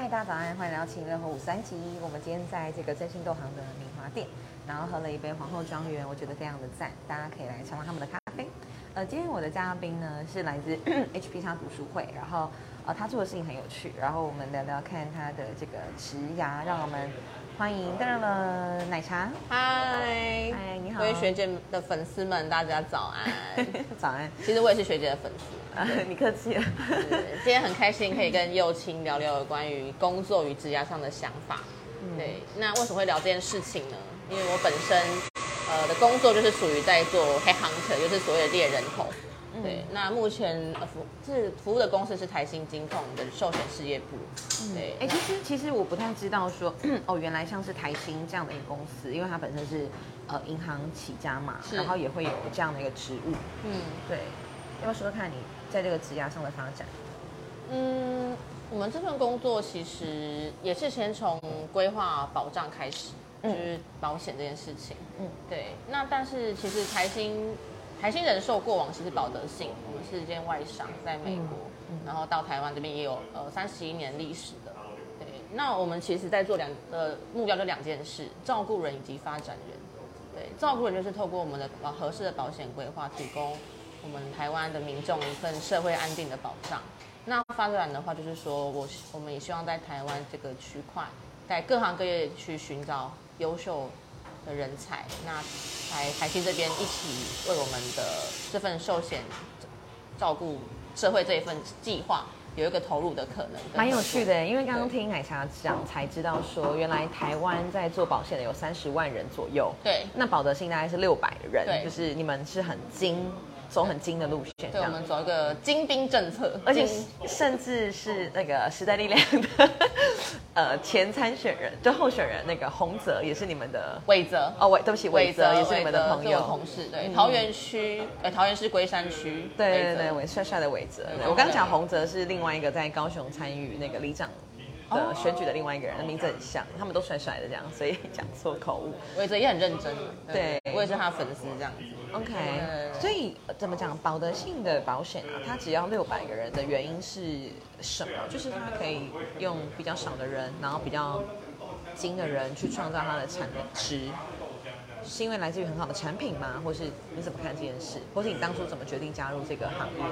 嗨，大家早安，欢迎来到晴乐和五三级。我们今天在这个真心豆行的明华店，然后喝了一杯皇后庄园，我觉得非常的赞，大家可以来尝尝他们的咖啡。呃，今天我的嘉宾呢是来自 HP 叉读书会，然后呃他做的事情很有趣，然后我们聊聊看他的这个职涯，让我们欢迎当然了奶茶。嗨，嗨你好各位学姐的粉丝们，大家早安。早安，其实我也是学姐的粉丝，啊，你客气了。今天很开心可以跟幼青聊聊有关于工作与职涯上的想法。对，那为什么会聊这件事情呢？因为我本身呃的工作就是属于在做黑 hunter，就是所谓的猎人头。对，那目前呃服是服务的公司是台新金控的寿险事业部。对，哎、其实其实我不太知道说，哦，原来像是台新这样的一个公司，因为它本身是呃银行起家嘛，然后也会有这样的一个职务。嗯对，要不要说说看你在这个职涯上的发展？嗯，我们这份工作其实也是先从规划保障开始，嗯就是保险这件事情。嗯嗯，对。那但是其实台新台新人寿过往其实保德信，我们是一间外商，在美国，然后到台湾这边也有呃三十一年历史的。对，那我们其实在做两呃目标就两件事：照顾人以及发展人。对，照顾人就是透过我们的呃合适的保险规划，提供我们台湾的民众一份社会安定的保障。那发展的话，就是说我我们也希望在台湾这个区块，在各行各业去寻找优秀的人才，那来台新这边一起为我们的这份寿险照顾社会这一份计划有一个投入的可能。蛮有趣的，因为刚刚听奶茶讲才知道说，原来台湾在做保险的有三十万人左右，对。那保德信大概是六百人，对。就是你们是很精，走很精的路线，这对，我。们走一个精兵政策，而且甚至是那个时代力量的 呃前参选人，就候选人那个洪泽也是你们的伟泽。哦，伟对不起，伟泽也是你们的朋友同。事，对，嗯桃园区，呃，桃园市龟山区，对对对，伟帅帅的伟泽。对我刚讲洪泽是另外一个在高雄参与那个里长的哦选举的另外一个人，名字很像，他们都帅帅的这样，所以讲错口误。伟泽也很认真，对我也是他的粉丝这样子。OK，所以呃怎么讲？保德信的保险啊，它只要六百个人的原因是什么？就是它可以用比较少的人，然后比较精的人去创造它的产值，是因为来自于很好的产品吗？或是你怎么看这件事？或是你当初怎么决定加入这个行业？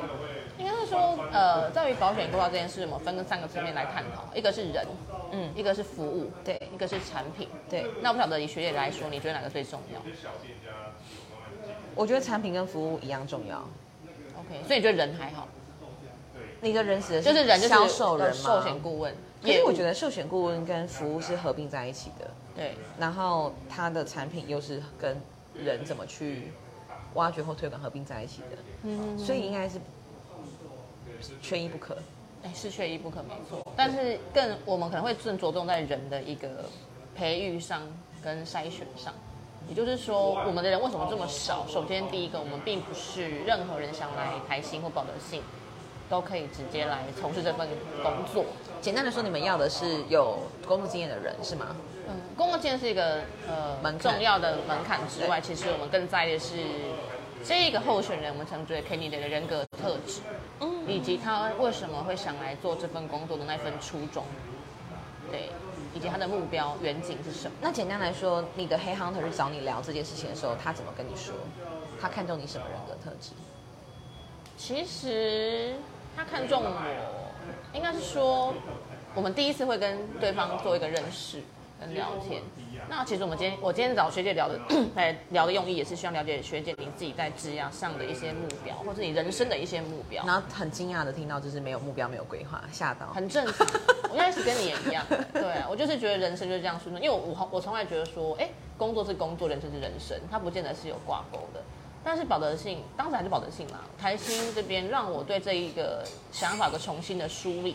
应该是说，呃，在于保险规划这件事，我们分三个层面来探讨，一个是人，嗯。嗯，一个是服务，对。一个是产品。对，那我不晓得以学姐来说，你觉得哪个最重要？我觉得产品跟服务一样重要。？OK，所以你觉得人还好，你的人指的就是人就是销售人寿险顾问，可是我觉得得寿险顾问跟服务是合并在一起的。对，然后他的产品又是跟人怎么去挖掘或推广合并在一起的，嗯，所以应该是缺一不可。哎，是缺一不可，没错。但是更我们可能会更着重在人的一个培育上跟筛选上。也就是说，我们的人为什么这么少？首先，第一个，我们并不是任何人想来台新或保德信都可以直接来从事这份工作。简单的说，你们要的是有工作经验的人是吗？嗯，工作经验是一个呃门重要的门槛之外，其实我们更在意的是这一个候选人，我们称之为 candidate 的人格特质，嗯，以及他为什么会想来做这份工作的那份初衷，对，以及他的目标远景是什么。那简单来说，你的黑 hunter 去找你聊这件事情的时候，他怎么跟你说？他看中你什么人格特质？其实他看中我，应该是说我们第一次会跟对方做一个认识跟聊天。那其实我们今天我今天找学姐聊的，哎聊的用意也是希望了解学姐你自己在职业上的一些目标，或是你人生的一些目标。然后很惊讶的听到，就是没有目标、没有规划，吓到。很正常，我一开始跟你也一样，对啊，我就是觉得人生就是这样顺顺，因为我我我从来觉得说，哎，工作是工作，人生是人生，它不见得是有挂钩的。但是保德信，当时还是保德信嘛，台新这边让我对这一个想法有个重新的梳理，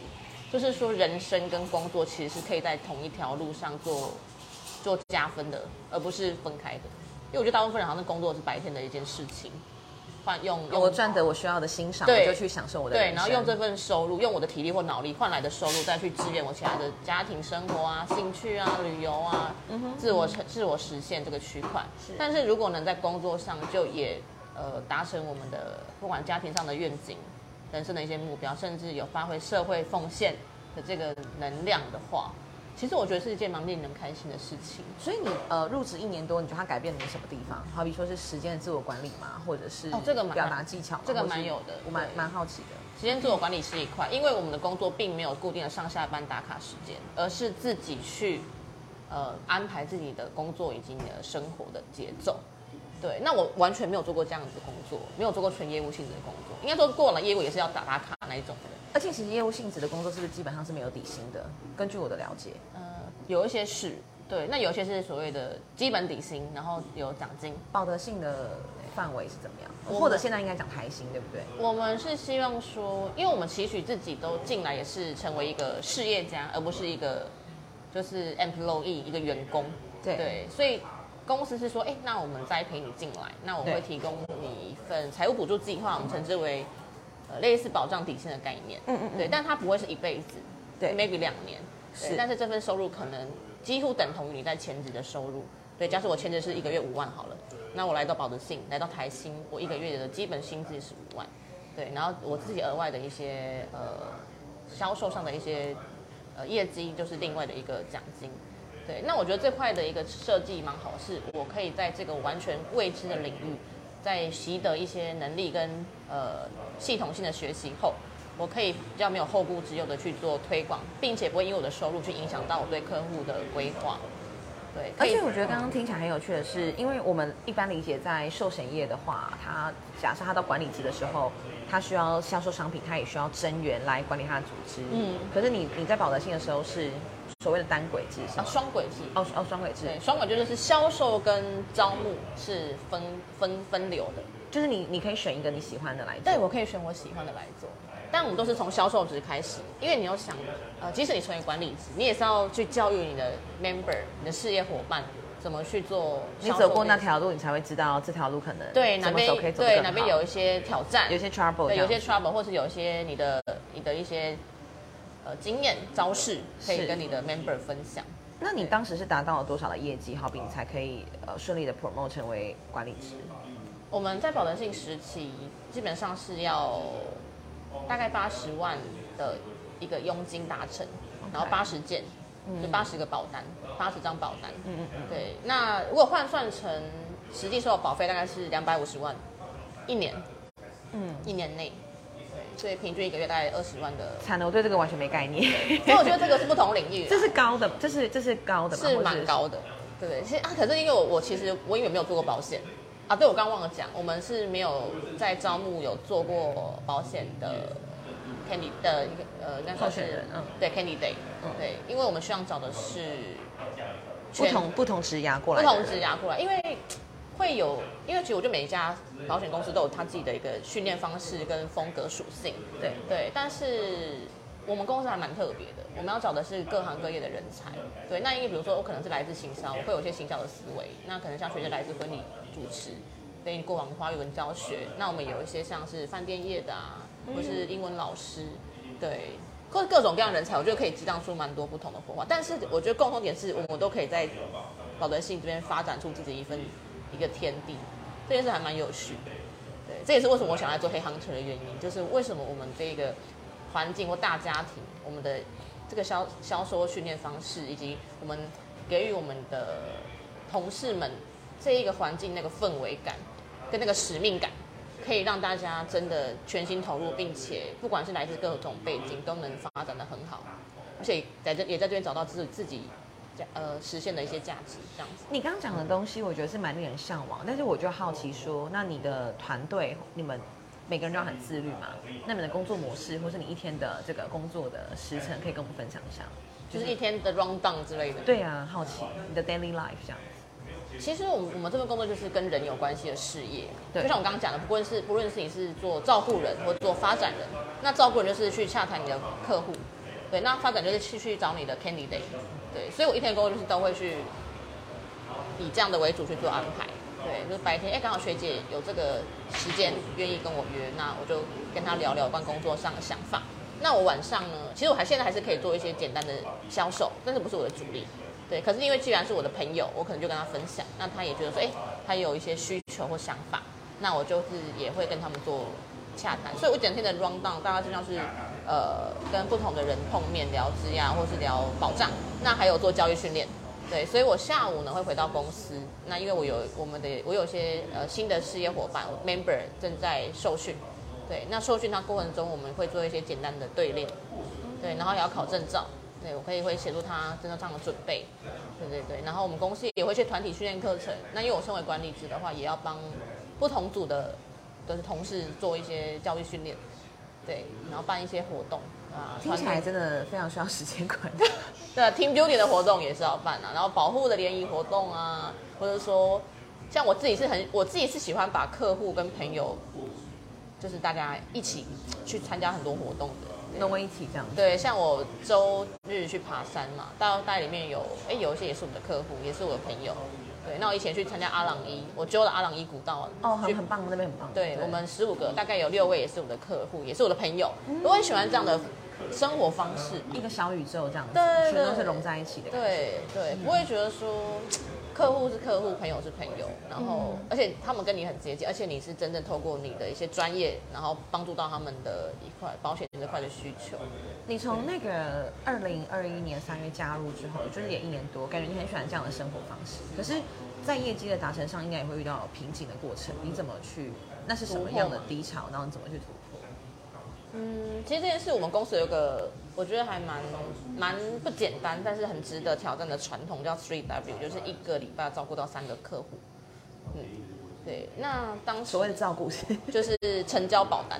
就是说人生跟工作其实是可以在同一条路上做做加分的，而不是分开的。因为我觉得大部分人好像工作是白天的一件事情，换用用我赚得我需要的欣赏，我就去享受我的对，然后用这份收入，用我的体力或脑力换来的收入，再去支援我其他的家庭生活啊、兴趣啊、旅游啊、自我成自我实现这个区块。但是如果能在工作上就也呃达成我们的不管家庭上的愿景、人生的一些目标，甚至有发挥社会奉献的这个能量的话，其实我觉得是一件蛮令人开心的事情。所以你呃入职一年多，你觉得它改变了你什么地方？好比说是时间的自我管理嘛，或者是哦这个蛮表达技巧嘛，这个蛮有的我蛮蛮好奇的。时间自我管理是一块，因为我们的工作并没有固定的上下班打卡时间，而是自己去呃安排自己的工作以及你的生活的节奏。对，那我完全没有做过这样子的工作，没有做过纯业务性质的工作。应该说过了业务也是要打打卡那一种的。而且其实业务性质的工作是不是基本上是没有底薪的？根据我的了解，呃，有一些是对，那有一些是所谓的基本底薪，然后有奖金。保德性的范围是怎么样？或者现在应该讲台薪，对不对？我们是希望说，因为我们期许自己都进来也是成为一个事业家，而不是一个就是 employee 一个员工。对所以公司是说，哎、那我们栽培你进来，那我对会提供你一份财务补助计划，我们称之为呃类似保障底薪的概念。嗯嗯嗯对，但它不会是一辈子，对，maybe 两年。对是但是这份收入可能几乎等同于你在前职的收入。对，假设我前职是一个月五万好了，那我来到保德信，来到台新，我一个月的基本薪资是五万。对，然后我自己额外的一些呃销售上的一些呃业绩，就是另外的一个奖金。对，那我觉得这块的一个设计蛮好，是我可以在这个完全未知的领域，在习得一些能力跟呃系统性的学习后，我可以比较没有后顾之忧的去做推广，并且不会因为我的收入去影响到我对客户的规划。对，而且我觉得刚刚听起来很有趣的是，因为我们一般理解在寿险业的话，他假设他到管理级的时候，他需要销售商品，他也需要增员来管理他的组织。嗯可是你你在保德信的时候是所谓的单轨制是啊？双轨制。哦哦，双轨制对，，双轨制就是销售跟招募是分分分流的。就是你你可以选一个你喜欢的来做。对，我可以选我喜欢的来做，但我们都是从销售值开始，因为你要想，呃，即使你成为管理职，你也是要去教育你的 member、你的事业伙伴怎么去做你走过那条路，你才会知道这条路可能对哪边对哪边有一些挑战，有些 trouble，对有些 trouble，或是有一些你的你的一些呃经验招式，可以跟你的 member 分享。那你当时是达到了多少的业绩，好比你才可以呃顺利的 promote 成为管理职？我们在保德信时期，基本上是要大概八十万的一个佣金达成，然后八十件，就八十个保单，八十张保单。嗯嗯嗯，对，那如果换算成实际收的保费，大概是两百五十万一年，嗯，一年内。对，所以平均一个月大概二十万的。惨了，我对这个完全没概念。所以我觉得这个是不同领域，这是高的，这是这是高的吗？是蛮高的。对对，其实啊，可是因为我我其实我因为没有做过保险啊，对我刚忘了讲，我们是没有在招募有做过保险的 candy 的一个呃，那算是候选人嗯。对 Candy Day，嗯。对，因为我们希望找的是不同不同职涯过来，不同职涯过来，因为会有，因为其实我觉得每一家保险公司都有他自己的一个训练方式跟风格属性，对对，但是我们公司还蛮特别的，我们要找的是各行各业的人才。对，那因为比如说我可能是来自行销，我会有一些行销的思维，那可能像学姐来自婚礼主持，对你过往花语文教学，那我们有一些像是饭店业的啊，或是英文老师，对。各各种各样的人才，我觉得可以激荡出蛮多不同的火花。但是我觉得共同点是我们都可以在保德信这边发展出自己一份一个天地，这件事还蛮有趣的。对，这也是为什么我想来做黑 hunter 的原因，就是为什么我们这个环境或大家庭，我们的这个销销售训练方式，以及我们给予我们的同事们这一个环境那个氛围感跟那个使命感，可以让大家真的全心投入，并且不管是来自各种背景，都能发展的很好，而且在这也在这边找到自自己呃实现的一些价值，这样子。你刚刚讲的东西，我觉得是蛮令人向往，但是我就好奇说，那你的团队，你们每个人都要很自律嘛？那你们的工作模式，或是你一天的这个工作的时程，可以跟我们分享一下？就是一天的 round down 之类的。对啊，好奇你的 daily life 这样子。其实我们我们这份工作就是跟人有关系的事业，对就像我刚刚讲的，不论是不论是你是做照顾人或做发展人，那照顾人就是去洽谈你的客户，对，那发展就是去去找你的 candidate，对，所以我一天的工作就是都会去以这样的为主去做安排，对，就是白天哎刚好学姐有这个时间愿意跟我约，那我就跟她聊聊关工作上的想法。那我晚上呢，其实我还现在还是可以做一些简单的销售，但是不是我的主力。对，可是因为既然是我的朋友，我可能就跟他分享，那他也觉得说，哎，他有一些需求或想法，那我就是也会跟他们做洽谈。所以我整天的 round down 大概就像是呃跟不同的人碰面聊资呀，或是聊保障。那还有做教育训练，对，所以我下午呢会回到公司。那因为我有我们的我有些呃新的事业伙伴 member 正在受训，对，那受训他过程中我们会做一些简单的对练，对，然后也要考证照，对我可以会协助他证照上的准备，对对对，然后我们公司也会去团体训练课程。那因为我身为管理职的话，也要帮不同组的的同事做一些教育训练，对，然后办一些活动啊，听起来真的非常需要时间管理。对，team building 的活动也是要办啊，然后保护的联谊活动啊，或者说像我自己是很，我自己是喜欢把客户跟朋友，就是大家一起去参加很多活动的，跟我一起这样。对，像我周日去爬山嘛，到带里面有，哎，有一些也是我们的客户，也是我的朋友。对，那我以前去参加阿朗伊，我揪了阿朗伊古道。哦，很很棒，那边很棒。对我们十五个，大概有六位也是我的客户，也是我的朋友。我很喜欢这样的生活方式，一个小宇宙这样子，对全都是融在一起的。对对，不会觉得说客户是客户，朋友是朋友，然后而且他们跟你很接近，而且你是真正透过你的一些专业，然后帮助到他们的一块保险这块的需求。你从那个二零二一年三月加入之后，就是也一年多，感觉你很喜欢这样的生活方式。可是，在业绩的达成上，应该也会遇到瓶颈的过程。你怎么去？那是什么样的低潮？然后你怎么去突破？嗯，其实这件事我们公司有个我觉得还蛮蛮不简单，但是很值得挑战的传统，叫 Three W，就是一个礼拜照顾到三个客户。嗯，对。那当时所谓的照顾是 就是成交保单。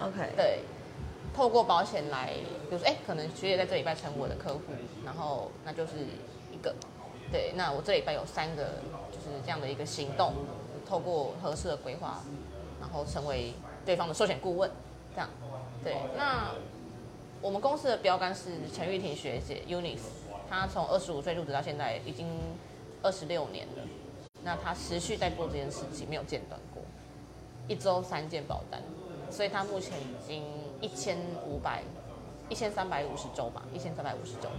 OK，对。透过保险来，比如说，哎，可能学姐在这礼拜成我的客户，然后那就是一个，对，那我这礼拜有三个，就是这样的一个行动，透过合适的规划，然后成为对方的寿险顾问，这样，对，那我们公司的标杆是陈玉婷学姐 Unis，她从二十五岁入职到现在已经二十六年了，那她持续在做这件事情，没有间断过，一周三件保单，所以她目前已经。一千五百，一千三百五十周吧，一千三百五十周，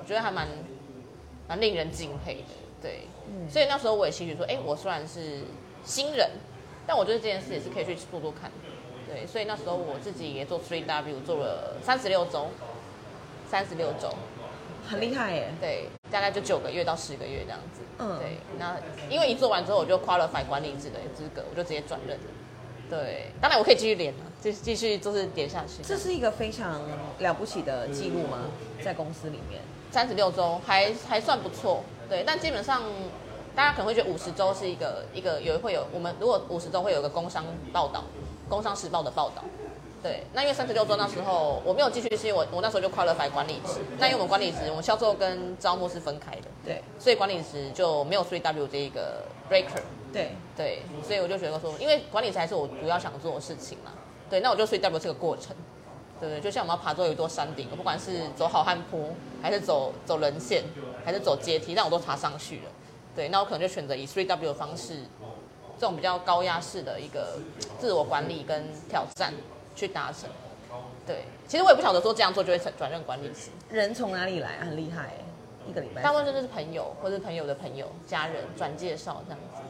我觉得还蛮蛮令人敬佩的，对，嗯，所以那时候我也期许说，哎，我虽然是新人，但我觉得这件事也是可以去做做看，对，所以那时候我自己也做 Three W 做了三十六周，三十六周，很厉害耶，对，大概就九个月到十个月这样子，嗯，对，那因为一做完之后我就 qualify 管理职的资格，我就直接转任了。对，当然我可以继续连啊，继继续就是连下去。这是一个非常了不起的记录吗？在公司里面，三十六周还还算不错。对，但基本上大家可能会觉得五十周是一个一个有会有我们如果五十周会有个工商报道，工商时报的报道。对，那因为三十六周那时候我没有继续，是因为我我那时候就快乐白管理职。那因为我们管理职，我们销售跟招募是分开的。对，所以管理职就没有 three W 这一个 breaker。对对，所以我就觉得说，因为管理才是我主要想做的事情嘛。对，那我就 three W 这个过程，对对，就像我们要爬最后一座山顶，不管是走好汉坡，还是走走人线，还是走阶梯，但我都爬上去了。对，那我可能就选择以 three W 的方式，这种比较高压式的一个自我管理跟挑战去达成。对，其实我也不晓得说这样做就会转转任管理师。人从哪里来？很厉害，一个礼拜。大部分就是朋友，或者朋友的朋友、家人转介绍这样子。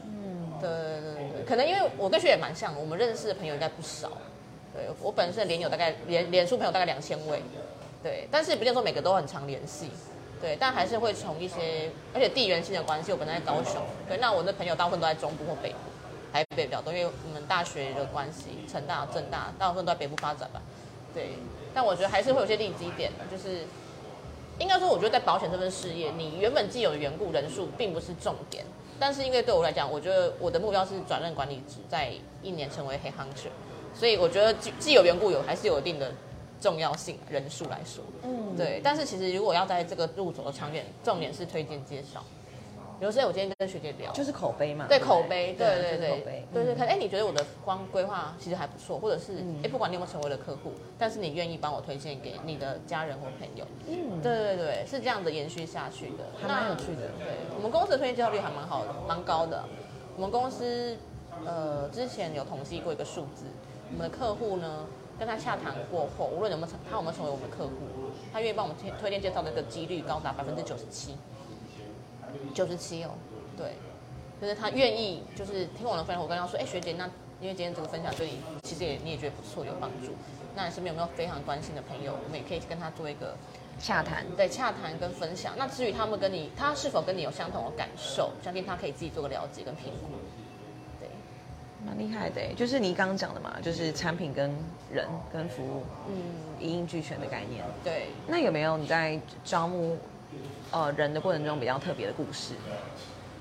对对对对，可能因为我跟学姐蛮像，我们认识的朋友应该不少。对我本身连友大概连连书朋友大概两千位，对，但是不见说每个都很常联系，对，但还是会从一些，而且地缘性的关系，我本来在高雄，对，那我的朋友大部分都在中部或北部，台北比较多，因为我们大学的关系，成大、政大大部分都在北部发展吧，对，但我觉得还是会有些利基点的，就是应该说，我觉得在保险这份事业，你原本既有的缘故人数并不是重点。但是因为对我来讲，我觉得我的目标是转任管理职，在一年成为黑 hunter，所以我觉得既既有缘故有还是有一定的重要性人数来说，嗯，对。但是其实如果要在这个路走的长远，重点是推荐介绍。比如说我今天跟学姐聊，就是口碑嘛，对口碑，对对对，口碑，对对看，哎，你觉得我的光规划其实还不错，或者是哎，不管你有没有成为了客户，但是你愿意帮我推荐给你的家人或朋友，嗯，对对对，是这样的延续下去的，还蛮有趣的。对我们公司的推荐介绍率还蛮好的，蛮高的。我们公司呃之前有统计过一个数字，我们的客户呢跟他洽谈过后，无论有没有成，他有没有成为我们的客户，他愿意帮我们推推荐介绍的一个几率高达百分之九十七。九十七哦，对，就是他愿意，就是听我的分享，我跟他说，哎，学姐，那因为今天这个分享对你其实也你也觉得不错，有帮助。那你身边有没有非常关心的朋友，我们也可以跟他做一个洽谈。对，洽谈跟分享。那至于他们跟你，他是否跟你有相同的感受，相信他可以自己做个了解跟评估。对，蛮厉害的诶，就是你刚刚讲的嘛，就是产品跟人跟服务，嗯，一应俱全的概念。对，那有没有你在招募呃人的过程中比较特别的故事？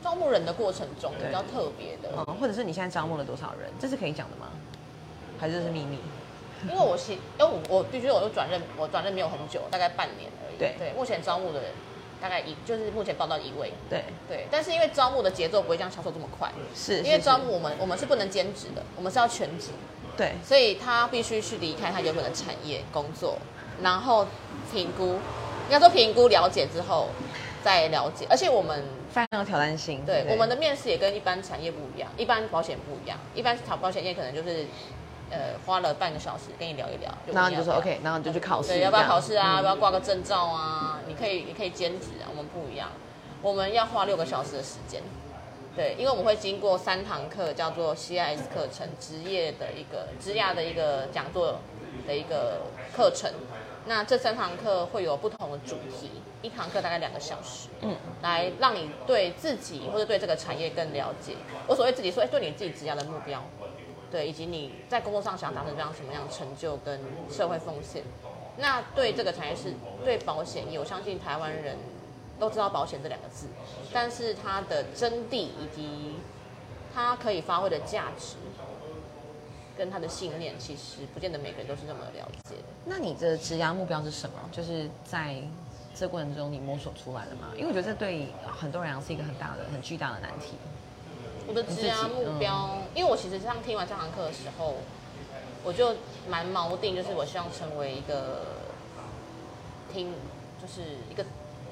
招募人的过程中对比较特别的，嗯，或者是你现在招募了多少人？这是可以讲的吗？还是这是秘密？因为我其因为我我必须我就转任，我转任没有很久，大概半年而已。对对，目前招募的人大概一就是目前报到一位。对，对，但是因为招募的节奏不会像销售这么快，是因为是是招募我们我们是不能兼职的，我们是要全职，对所以他必须去离开他原本的产业工作，然后评估，应该说评估了解之后再了解，而且我们非常有挑战性。对我们的面试也跟一般产业不一样，一般保险不一样，一般保保险业可能就是。呃，花了半个小时跟你聊一聊，然后你就说 OK，然后你就去考试对，要不要考试啊？嗯要不要挂个证照啊？你可以，你可以兼职啊。我们不一样，我们要花六个小时的时间。对，因为我们会经过三堂课，叫做 CIS 课程，职业的一个职涯的一个讲座的一个课程。那这三堂课会有不同的主题，一堂课大概两个小时，嗯，来让你对自己或者对这个产业更了解。我所谓自己说，哎，对你自己职业的目标，对，以及你在工作上想达成这样什么样的成就跟社会奉献。那对这个产业是对保险业，我相信台湾人都知道保险这两个字，但是它的真谛以及它可以发挥的价值，跟他的信念，其实不见得每个人都是那么了解的。那你的职涯目标是什么？就是在这过程中你摸索出来了吗？因为我觉得这对很多人来讲是一个很大的、很巨大的难题。我的职涯目标，因为我其实上听完这堂课的时候，我就蛮锚定，就是我希望成为一个听，就是一个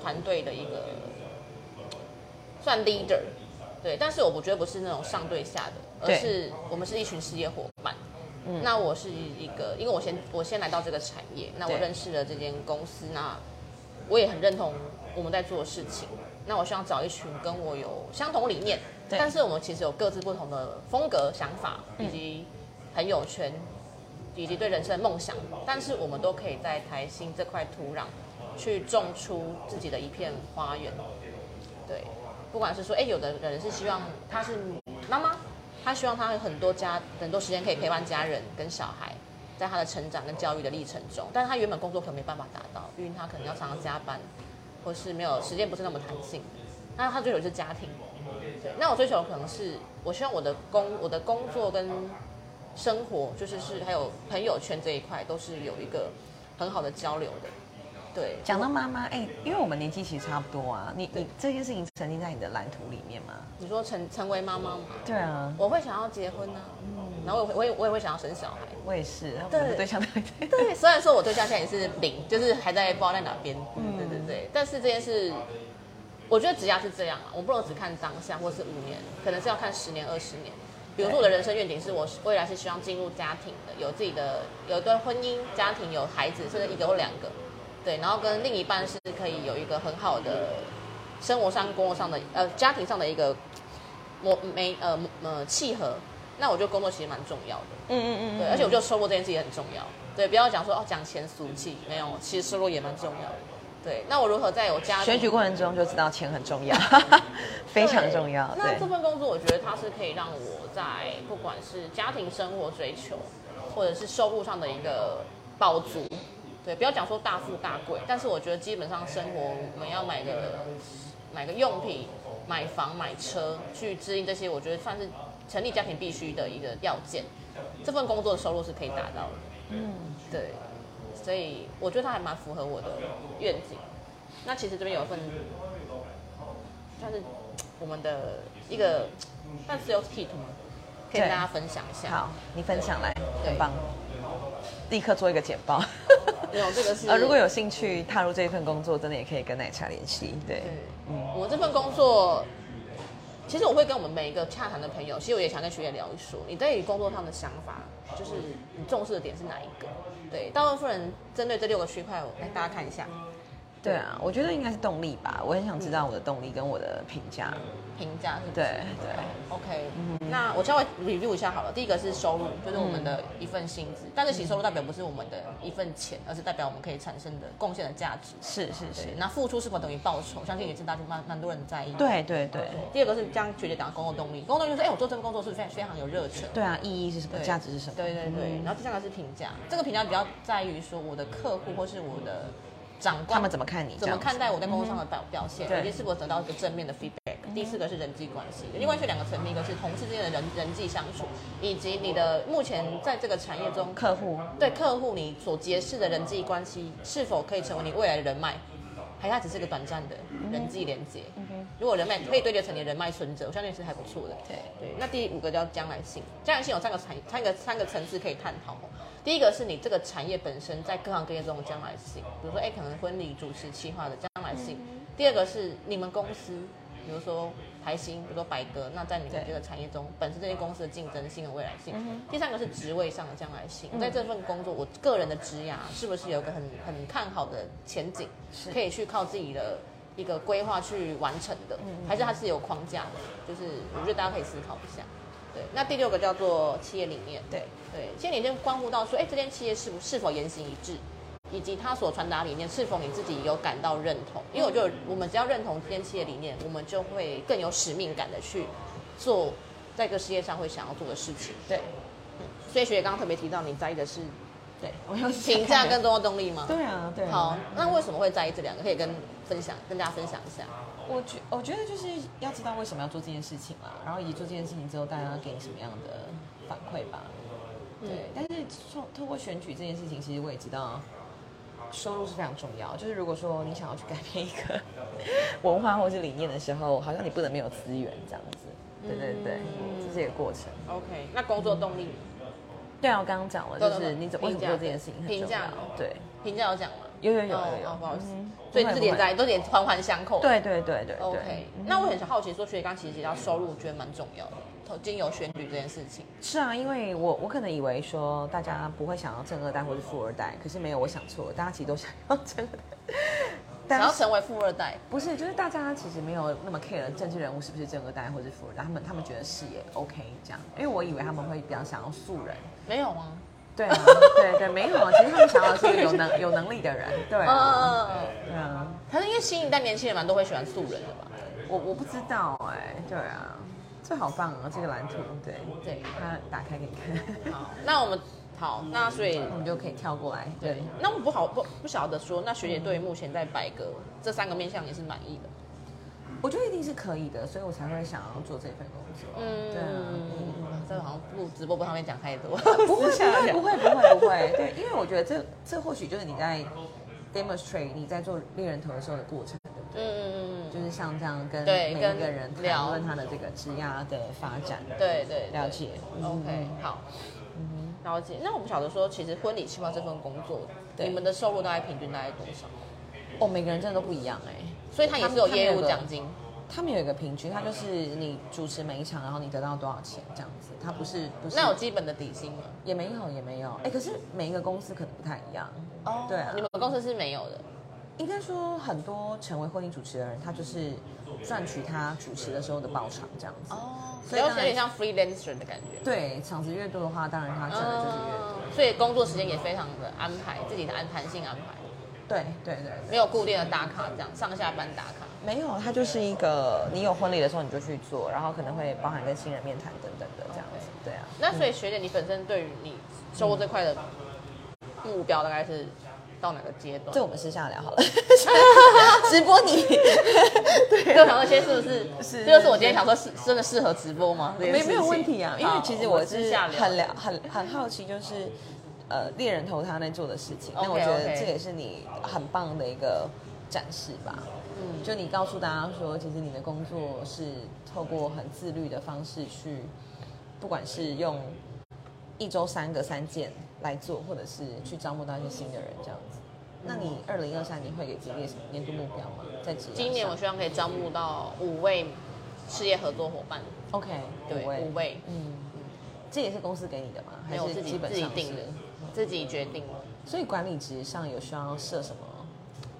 团队的一个算 leader，对，但是我我觉得不是那种上对下的，而是我们是一群事业伙伴。嗯那我是一个，因为我先我先来到这个产业，那我认识了这间公司，那我也很认同我们在做的事情。那我希望找一群跟我有相同理念，对但是我们其实有各自不同的风格、想法以及朋友圈，以及对人生的梦想，但是我们都可以在台新这块土壤去种出自己的一片花园。对，不管是说，哎，有的人是希望他是妈妈，他希望他有很多家很多时间可以陪伴家人跟小孩，在他的成长跟教育的历程中，但是他原本工作可能没办法达到，因为他可能要常常加班，或是没有时间不是那么弹性。那他追求的是家庭，对，那我追求的可能是，我希望我的工我的工作跟生活，就是是还有朋友圈这一块，都是有一个很好的交流的。对，讲到妈妈，哎、因为我们年纪其实差不多啊，你你这件事情曾经在你的蓝图里面吗？你说成成为妈妈吗？对啊，我会想要结婚呢、然后我我也我也会想要生小孩。我也是，我对的对象都对对，虽然说我对象现在也是零，就是还在不知道在哪边，嗯，对对对，但是这件事，我觉得只要是这样啊，我不能只看当下或是五年，可能是要看十年、二十年。比如说我的人生愿景是我未来是希望进入家庭的，有自己的有一段婚姻家庭，有孩子，甚至一个或两个，对，然后跟另一半是可以有一个很好的生活上、工作上的呃家庭上的一个磨没呃呃契合，那我觉得工作其实蛮重要的。嗯嗯嗯，对，而且我觉得收入这件事也很重要。对，不要讲说哦讲钱俗气，没有，其实收入也蛮重要的。对，那我如何在有家庭选举过程中就知道钱很重要，非常重要。那这，份工作，我觉得它是可以让我在不管是家庭生活追求，或者是收入上的一个爆足。对，不要讲说大富大贵，但是我觉得基本上生活我们要买个买个用品、买房、买车去支应这些，我觉得算是成立家庭必须的一个要件。这份工作的收入是可以达到的。嗯，对，所以我觉得它还蛮符合我的愿景。那其实这边有一份，算是我们的一个算 sales kit 吗？可以跟大家分享一下。好，你分享来，对很棒，立刻做一个简报。没有这个是呃，如果有兴趣踏入这一份工作，真的也可以跟奶茶联系。对对，，嗯，我这份工作，其实我会跟我们每一个洽谈的朋友，其实我也想跟学姐聊一说，你对于工作上的想法，就是你重视的点是哪一个？对，大部分人针对这六个区块，我来大家看一下。对啊，我觉得应该是动力吧。我很想知道我的动力跟我的评价。评价是对对，OK，、那我稍微 review 一下好了。第一个是收入，就是我们的一份薪资，但是其实收入代表不是我们的一份钱，而是代表我们可以产生的贡献的价值。是是是，，那付出是否等于报酬？相信也是大家蛮蛮多人在意。。对对对第二个是将学姐讲的工作动力，工作动力就是，哎、我做这份工作是非常非常有热忱。对啊，意义是什么？对价值是什么？对对对，然后第三个是评价，这个评价比较在于说我的客户或是我的长官他们怎么看你？怎么看待我在工作嗯上的表表现，以及是否得到一个正面的 feedback。第四个是人际关系，另外是两个层面，一个是同事之间的人人际相处，以及你的目前在这个产业中客户？对客户你所结识的人际关系是否可以成为你未来的人脉，还是它只是个短暂的人际连接？如果人脉可以对得成你的人脉存折，我相信是还不错的。对对，那第五个叫将来性，将来性有三个产三个三个层次可以探讨。第一个是你这个产业本身在各行各业中的将来性，比如说哎，可能婚礼主持企划的将来性。第二个是你们公司，比如说台新，比如说百格，那在你们对这个产业中，本身这些公司的竞争性和未来性。第三个是职位上的将来性，在这份工作，我个人的职涯是不是有一个很很看好的前景，可以去靠自己的一个规划去完成的，还是它是有框架的？就是我觉得大家可以思考一下。对，那第六个叫做企业理念。对对，企业理念关乎到说，哎，这间企业是不是否言行一致，以及他所传达理念是否你自己有感到认同。因为我觉得我们只要认同这间企业理念，我们就会更有使命感的去做在这个世界上会想要做的事情。对所以学姐刚刚特别提到，你在意的是对，我要 评价跟工作动力吗？对啊对啊。好，那为什么会在意这两个？可以跟分享跟大家分享一下。我觉我觉得就是要知道为什么要做这件事情啦，然后以及做这件事情之后，大家给你什么样的反馈吧。对，但是透透过选举这件事情，其实我也知道，收入是非常重要。就是如果说你想要去改变一个 文化或是理念的时候，好像你不能没有资源这样子。对对对，这是一个过程。OK，那工作动力对啊，我刚刚讲了，就是你怎么为什么评价做这件事情很重评价要。对，评价有讲吗？有有有哦有有哦，不好意思嗯，所以不会不会就是连在都点环环相扣。对对对对对。OK，那我很好奇，说学姐刚其实提到收入，我觉得蛮重要的，投经由选举这件事情。是啊，因为我我可能以为说大家不会想要正二代或是富二代，可是没有，我想错了，大家其实都想要正二代。想要成为富二代，不是，就是大家其实没有那么 care 政治人物是不是正二代或是富二代，他们他们觉得是也 OK 这样，因为我以为他们会比较想要素人。没有啊？对啊，对对，没有啊，其实他们想要的是有能有能力的人。对嗯啊，嗯嗯。对啊，可是因为新一代年轻人嘛都会喜欢素人的吧？我我不知道哎、对啊，这好棒啊，这个蓝图，对。对。他打开给你看，好，那我们好，那所以我们就可以跳过来。对，那我不好不不晓得说，那学姐对于目前在百格这三个面向也是满意的。我觉得一定是可以的，所以我才会想要做这份工作。对啊，嗯，这个好像录直播不方便讲太多，不会不会不会不会，对，因为我觉得这这或许就是你在 demonstrate 你在做猎人头的时候的过程，对不对？嗯嗯像这样跟每一个人聊谈论他的这个职涯的发展，嗯，对对，对了解。OK，好，嗯了解。那我们晓得说，其实婚礼计划这份工作，你们的收入大概平均大概多少？哦，每个人真的都不一样哎、所以他也是有业务奖金。他们有一个平均，他就是你主持每一场，然后你得到多少钱这样子，他不是不是那有基本的底薪吗？也没有也没有，哎、可是每一个公司可能不太一样。哦对啊你们公司是没有的。应该说，很多成为婚礼主持的人，他就是赚取他主持的时候的报偿这样子。哦，所以有点像 freelancer 的感觉。对，场子越多的话，当然他赚的就是越多。嗯所以工作时间也非常的安排，自己的安弹性安排，对对对对，没有固定的打卡这样，上下班打卡。没有，他就是一个你有婚礼的时候你就去做，然后可能会包含跟新人面谈等等的这样子。对啊，那所以学姐，你本身对于你收入这块的目标大概是到哪个阶段？这我们私下聊好了。直播你就想说，先是不是？是这就是我今天想说，是真的适合直播吗？没没有问题啊，因为其实我我是很了很很好奇，就是呃猎人头他在做的事情。那我觉得这也是你很棒的一个展示吧。嗯，就你告诉大家说，其实你的工作是透过很自律的方式去，不管是用一周三个三件来做，或者是去招募到一些新的人这样子。那你二零二三年会给自己列什么年度目标吗？在职涯今年我希望可以招募到五位事业合作伙伴，OK 对，五位。五位，嗯，这也是公司给你的吗？还是自己基本上是自己定的，自己决定。的。所以管理职上有需要设什么？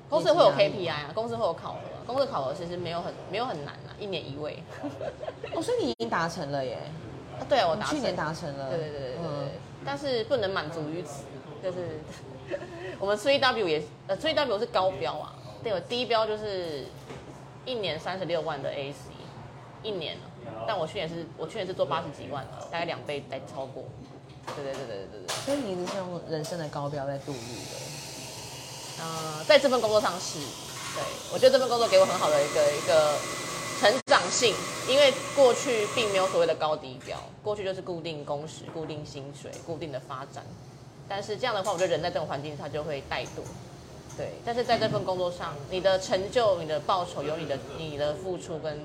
公司会有 KPI 啊，公司会有考核啊，公司考核其实没有很没有很难啊，一年一位。哦，所以你已经达成了耶，啊 对啊，我达成。去年达成了，对对对对对对。嗯，但是不能满足于此，就是 我们 3W 也呃 3W 是高标啊，对，我第一标就是一年三十六万的 AC，一年，但我去年是我去年是做八十几万的，大概两倍再超过，对对对对对对。对，所以你一直是用人生的高标在度日的。呃，在这份工作上是，对我觉得这份工作给我很好的一个一个成长性，因为过去并没有所谓的高低标，过去就是固定工时、固定薪水、固定的发展，但是这样的话，我觉得人在这种环境下就会怠惰，对，但是在这份工作上，你的成就、你的报酬由你的你的付出跟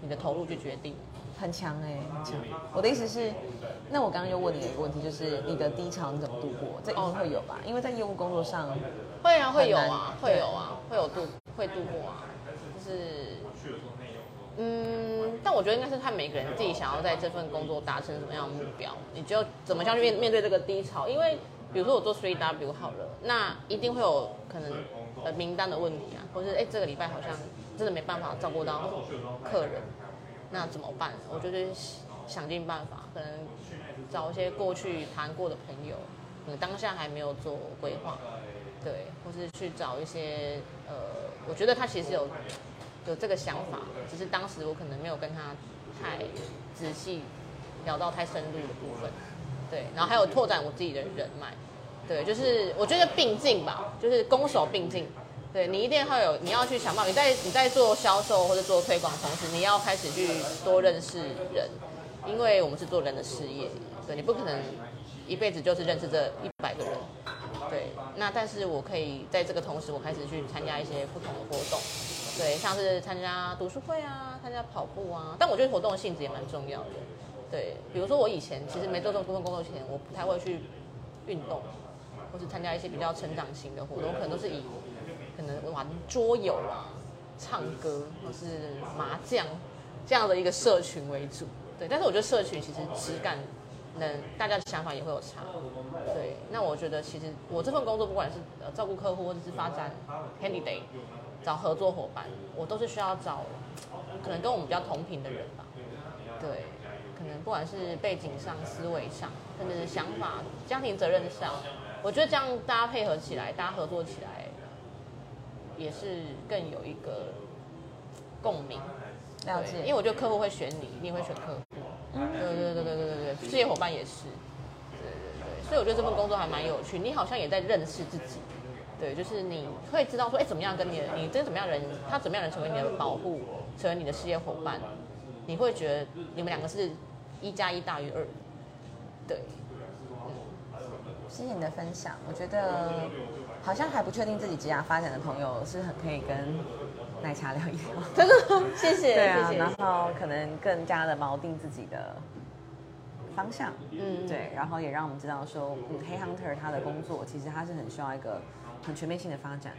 你的投入去决定。很强哎、很强。我的意思是，那我刚刚又问你一个问题，就是你的低潮你怎么度过？这一定会有吧？因为在业务工作上，会啊，会有啊，难会有啊，会有度会度过啊，就是，嗯，但我觉得应该是看每个人自己想要在这份工作达成什么样的目标，你就怎么样去面面对这个低潮。因为比如说我做 three W 好了，那一定会有可能呃名单的问题啊，或是哎这个礼拜好像真的没办法照顾到客人，那怎么办？我就是想尽办法，可能找一些过去谈过的朋友，你当下还没有做规划，对，或是去找一些呃，我觉得他其实有有这个想法，只是当时我可能没有跟他太仔细聊到太深入的部分，对，然后还有拓展我自己的人脉，对，就是我觉得并进吧，就是攻守并进。对你一定要有，你要去想办法。你在你在做销售或者做推广同时，你要开始去多认识人，因为我们是做人的事业，对你不可能一辈子就是认识这一百个人，对。那但是我可以在这个同时，我开始去参加一些不同的活动，对，像是参加读书会啊，参加跑步啊。但我觉得活动的性质也蛮重要的，对。比如说我以前其实没做这部分工作前，我不太会去运动，或是参加一些比较成长型的活动，可能都是以可能玩桌游啊、唱歌或是麻将这样的一个社群为主。对，但是我觉得社群其实质感，能大家的想法也会有差。对，那我觉得其实我这份工作不管是呃照顾客户或者是发展 candidate，找合作伙伴，我都是需要找可能跟我们比较同频的人吧。对，可能不管是背景上、思维上，甚至是想法、家庭责任上，我觉得这样大家配合起来，大家合作起来，也是更有一个共鸣。了解，对因为我觉得客户会选你，你也会选客户。嗯对对对对对对对，事业伙伴也是。对对对，所以我觉得这份工作还蛮有趣，你好像也在认识自己。对，就是你会知道说，哎，怎么样跟你的你跟怎么样的人，他怎么样的人成为你的保护，成为你的事业伙伴，你会觉得你们两个是一加一大于二。对，谢谢你的分享。我觉得好像还不确定自己职涯发展的朋友是很可以跟奶茶聊一聊。真的，谢谢，对啊，谢谢然后可能更加的锚定自己的方向，嗯对，然后也让我们知道说，嗯，黑 hunter 他的工作其实他是很需要一个很全面性的发展，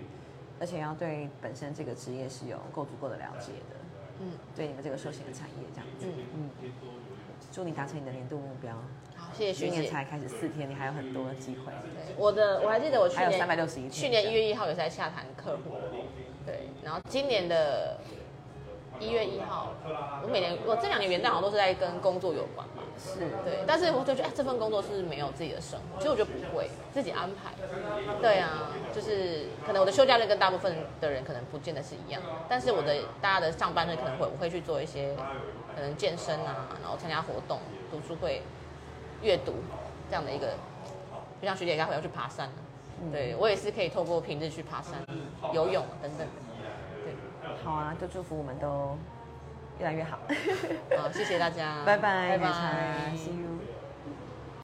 而且要对本身这个职业是有够足够的了解的，嗯对你们这个寿险的产业这样子，嗯，嗯，祝你达成你的年度目标，好，谢谢学姐。今年才开始四天，你还有很多机会，对我的我还记得我去年还有年361天去年一月一号有在洽谈客户，对，然后今年的一月一号，我每年我这两年元旦好像都是在跟工作有关吧，是，对，但是我就觉得、哎、这份工作是没有自己的生活，其实我觉得不会自己安排。对啊，就是可能我的休假日跟大部分的人可能不见得是一样，但是我的大家的上班日可能会我会去做一些可能健身啊，然后参加活动、读书会、阅读这样的一个，就像学姐刚才要去爬山啊对我也是可以透过平日去爬山、游泳等等的。对，好啊，就祝福我们都越来越好，好，谢谢大家，拜拜，拜拜。，See you。